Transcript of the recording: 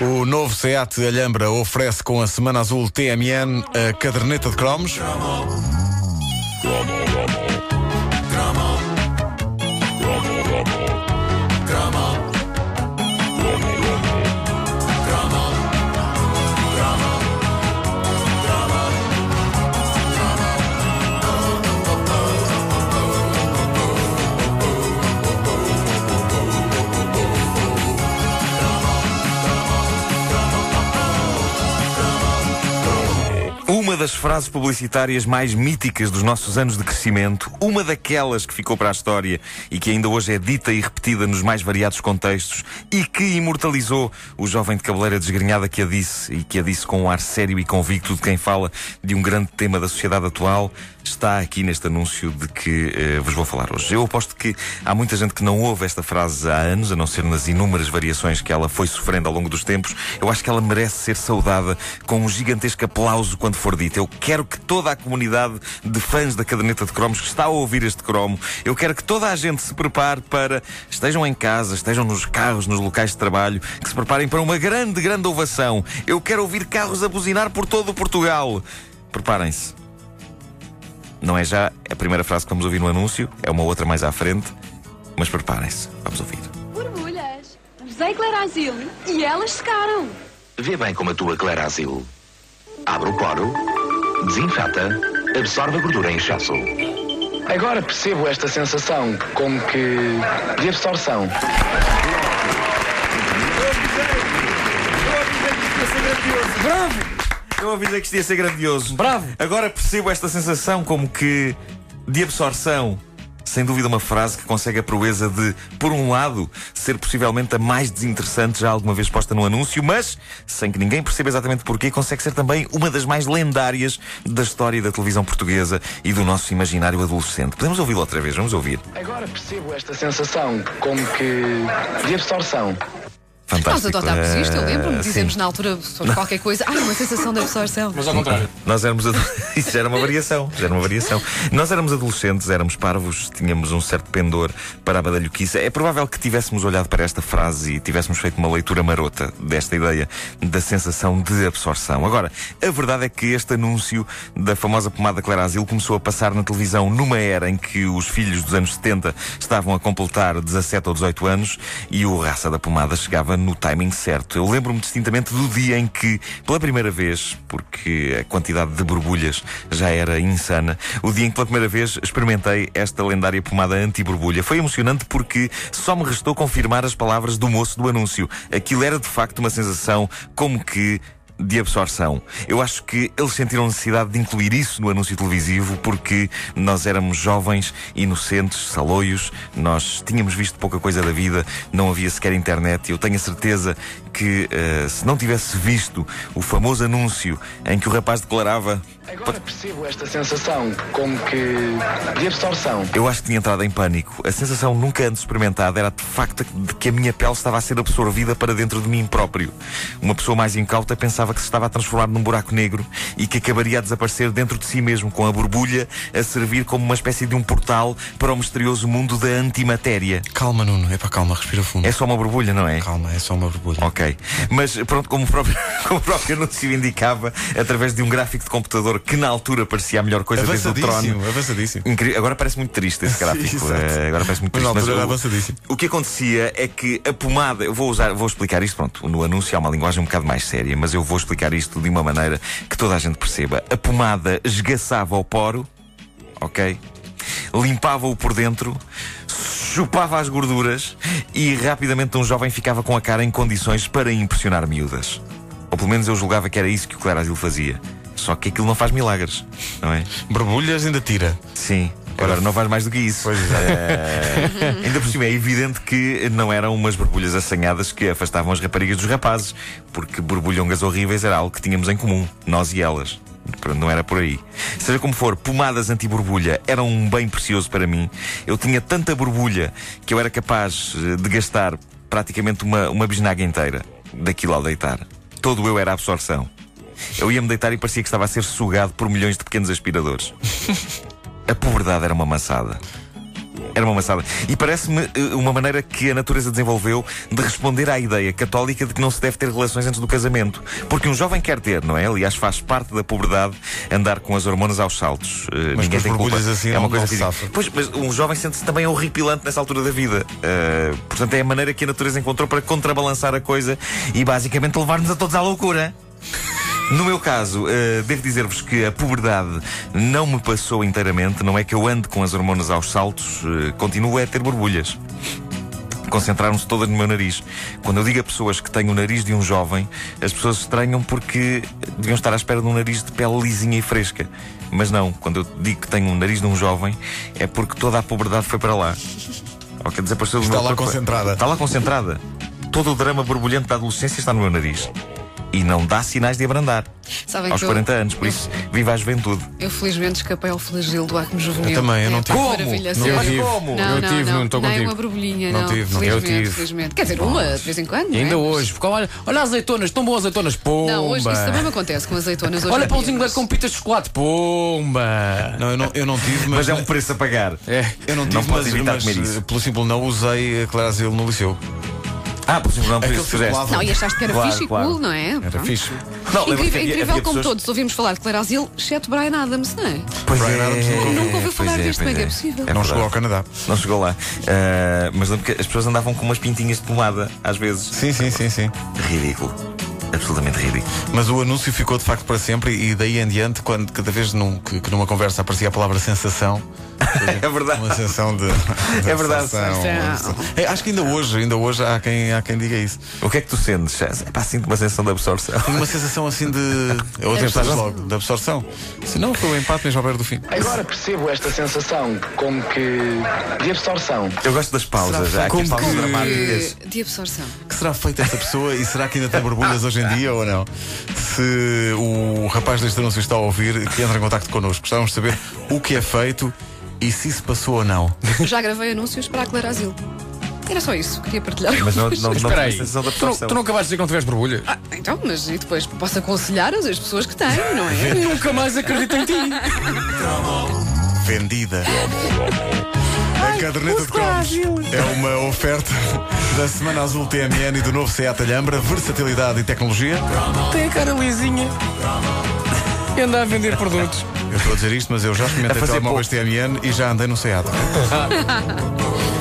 O novo SEAT Alhambra oferece com a Semana Azul TMN a caderneta de cromos. Das frases publicitárias mais míticas dos nossos anos de crescimento, uma daquelas que ficou para a história e que ainda hoje é dita e repetida nos mais variados contextos e que imortalizou o jovem de cabeleira desgrenhada que a disse e que a disse com um ar sério e convicto de quem fala de um grande tema da sociedade atual, está aqui neste anúncio de que eh, vos vou falar hoje. Eu aposto que há muita gente que não ouve esta frase há anos, a não ser nas inúmeras variações que ela foi sofrendo ao longo dos tempos. Eu acho que ela merece ser saudada com um gigantesco aplauso quando for dita. Eu quero que toda a comunidade de fãs da caderneta de cromos que está a ouvir este cromo, eu quero que toda a gente se prepare para, estejam em casa, estejam nos carros, nos locais de trabalho, que se preparem para uma grande, grande ovação. Eu quero ouvir carros a buzinar por todo o Portugal. Preparem-se. Não é já a primeira frase que vamos ouvir no anúncio, é uma outra mais à frente, mas preparem-se, vamos ouvir. Borbulhas, usei Clarasil e elas secaram. Vê bem como atua Clarasil. Abre o poro, desinfeta, absorve a gordura em excesso. Agora percebo esta sensação como que de absorção. Eu ouvi dizer que isto ia ser grandioso. Bravo! Agora percebo esta sensação como que de absorção. Sem dúvida, uma frase que consegue a proeza de, por um lado, ser possivelmente a mais desinteressante já alguma vez posta no anúncio, mas, sem que ninguém perceba exatamente porquê, consegue ser também uma das mais lendárias da história da televisão portuguesa e do nosso imaginário adolescente. Podemos ouvi-lo outra vez? Vamos ouvir. Agora percebo esta sensação como que de absorção. Nós Fantástico. adotámos isto, eu lembro-me, Ah, dizemos sim. na altura sobre qualquer coisa, ah, uma sensação de absorção. Mas ao contrário. Nós éramos Isso já era uma variação. Já era uma variação. Nós éramos adolescentes, éramos parvos, tínhamos um certo pendor para a badalhoquice. É provável que tivéssemos olhado para esta frase e tivéssemos feito uma leitura marota desta ideia da sensação de absorção. Agora, a verdade é que este anúncio da famosa pomada Clarasil começou a passar na televisão numa era em que os filhos dos anos 70 estavam a completar 17 ou 18 anos e o raça da pomada chegava no timing certo. Eu lembro-me distintamente do dia em que, pela primeira vez, porque a quantidade de borbulhas já era insana, o dia em que pela primeira vez experimentei esta lendária pomada anti-borbulha. Foi emocionante porque só me restou confirmar as palavras do moço do anúncio. Aquilo era de facto uma sensação como que de absorção. Eu acho que eles sentiram necessidade de incluir isso no anúncio televisivo porque nós éramos jovens, inocentes, saloios, nós tínhamos visto pouca coisa da vida, não havia sequer internet. Eu tenho a certeza que eh, se não tivesse visto o famoso anúncio em que o rapaz declarava Agora percebo esta sensação como que de absorção. Eu acho que tinha entrado em pânico. A sensação nunca antes experimentada era de facto de que a minha pele estava a ser absorvida para dentro de mim próprio. Uma pessoa mais incauta pensava que se estava a transformar num buraco negro e que acabaria a desaparecer dentro de si mesmo, com a borbulha a servir como uma espécie de um portal para o misterioso mundo da antimatéria. Calma, Nuno. É para calma, respira fundo. É só uma borbulha, não é? Calma, é só uma borbulha. Ok. Mas pronto, como o, próprio, como o próprio anúncio indicava, através de um gráfico de computador que na altura parecia a melhor coisa desde o trono. Avançadíssimo, avançadíssimo. Incrível. Agora parece muito triste esse gráfico. Exato. Eh, agora parece muito Mas triste. era o- avançadíssimo. o que acontecia é que a pomada, eu vou usar, vou explicar isto, pronto, no anúncio há uma linguagem um bocado mais séria, mas eu vou explicar isto de uma maneira que toda a gente perceba. A pomada esgaçava o poro, ok? Limpava-o por dentro, chupava as gorduras e rapidamente um jovem ficava com a cara em condições para impressionar miúdas. Ou pelo menos eu julgava que era isso que o Clarasil fazia. Só que aquilo não faz milagres, não é? Borbulhas ainda tira. Sim. Agora não faz mais do que isso. Pois Eh, ainda por cima é evidente que não eram umas borbulhas assanhadas que afastavam as raparigas dos rapazes, porque borbulhongas horríveis era algo que tínhamos em comum, nós e elas. Não era por aí. Seja como for, pomadas anti-borbulha eram um bem precioso para mim. Eu tinha tanta borbulha que eu era capaz eh, de gastar praticamente uma, uma bisnaga inteira daquilo ao deitar. Todo eu era absorção. Eu ia-me deitar e parecia que estava a ser sugado por milhões de pequenos aspiradores. A puberdade era uma maçada. Era uma maçada. E parece-me eh, uma maneira que a natureza desenvolveu de responder à ideia católica de que não se deve ter relações antes do casamento. Porque um jovem quer ter, não é? Aliás, faz parte da puberdade andar com as hormonas aos saltos. Eh, Mas Ninguém tem culpa. assim é uma coisa física. Pois, mas um jovem sente-se também horripilante nessa altura da vida. Eh, portanto, é a maneira que a natureza encontrou para contrabalançar a coisa e basicamente levar-nos a todos à loucura. No meu caso, eh, devo dizer-vos que a puberdade não me passou inteiramente. Não é que eu ande com as hormonas aos saltos, eh, continuo a ter borbulhas. Concentraram-se todas no meu nariz. Quando eu digo a pessoas que têm o nariz de um jovem, as pessoas estranham porque deviam estar à espera de um nariz de pele lisinha e fresca. Mas não, quando eu digo que tenho um nariz de um jovem, é porque toda a puberdade foi para lá. Ou quer do Está lá corpo. concentrada. Está lá concentrada. Todo o drama borbulhento da adolescência está no meu nariz. E não dá sinais de abrandar. Sabem aos que eu- 40 anos, por isso, viva a juventude. Eu felizmente escapei ao flagelo do acne juvenil. Eu também, eu não É, tive. Como? Maravilha, Não sério. tive. Como? Não, Eu não, tive, não, não estou Nem contigo. uma borbulhinha, Não não. tive, não. felizmente, Eu tive. felizmente. Quer dizer, uma de vez em quando. Não é? ainda Mas- hoje, porque olha, olha azeitonas, tão boas azeitonas, pomba. Não, hoje isso também me acontece com azeitonas hoje. Olha pãozinho leite com pitas de chocolate, pomba. Não, eu não, eu não tive, mas. Mas é um preço a pagar. É. Eu não tive, Não mas, mas, comer isso. eh, pelo simples não usei a Clarazil no liceu. Ah, por exemplo, não, por isso fizeste. Não, e achaste que era Claro, fixe e claro. cool, não é? Era Pronto. fixe. Não, Incrível, havia- incrível havia como pessoas- todos ouvimos falar de Clarazil, exceto Brian Adams, não é? Pois Brian é, Adams nunca. Nunca ouviu falar pois disto, como é que é possível? não verdade. chegou ao Canadá. Não chegou lá. Ah, mas lembro que as pessoas andavam com umas pintinhas de pomada, às vezes. Sim, sim, sim, sim. Ridículo. Absolutamente ridículo. Mas o anúncio ficou de facto para sempre e daí em diante, quando cada vez num- que, que numa conversa aparecia a palavra sensação, É verdade. uma sensação de. de É verdade. sensação. É, acho que ainda hoje, ainda hoje há quem, há quem diga isso. O que é que tu sentes? É pá, sinto uma sensação de absorção. Uma sensação assim de. Absorção. vez logo, de absorção. Se não, foi o empate mesmo ao beira do fim. Agora percebo esta sensação como que de absorção. Eu gosto das pausas, já Como as pausas que- dramáticas. De, de absorção. que será feita esta pessoa e será que ainda tem borbulhas hoje em dia ou não? Se o rapaz deste anúncio está a ouvir, que entra em contacto connosco. Gostávamos de saber o que é feito e se isso passou ou não. Já gravei anúncios para a Clarazil. Era só isso, queria partilhar. Mas não, não, não Espera aí, tu não, tu não acabaste de dizer que não tiveste borbulhas? Ah, então, mas e depois posso aconselhar as as pessoas que têm, não é? Nunca mais acredito em ti. Vendida. A caderneta de cromos é uma oferta da Semana Azul TMN e do novo Seat Alhambra, versatilidade e tecnologia. Tem a cara lisinha. E anda a vender produtos. Eu estou a dizer isto, mas eu já experimentei telemóveis TMN e já andei no Seat.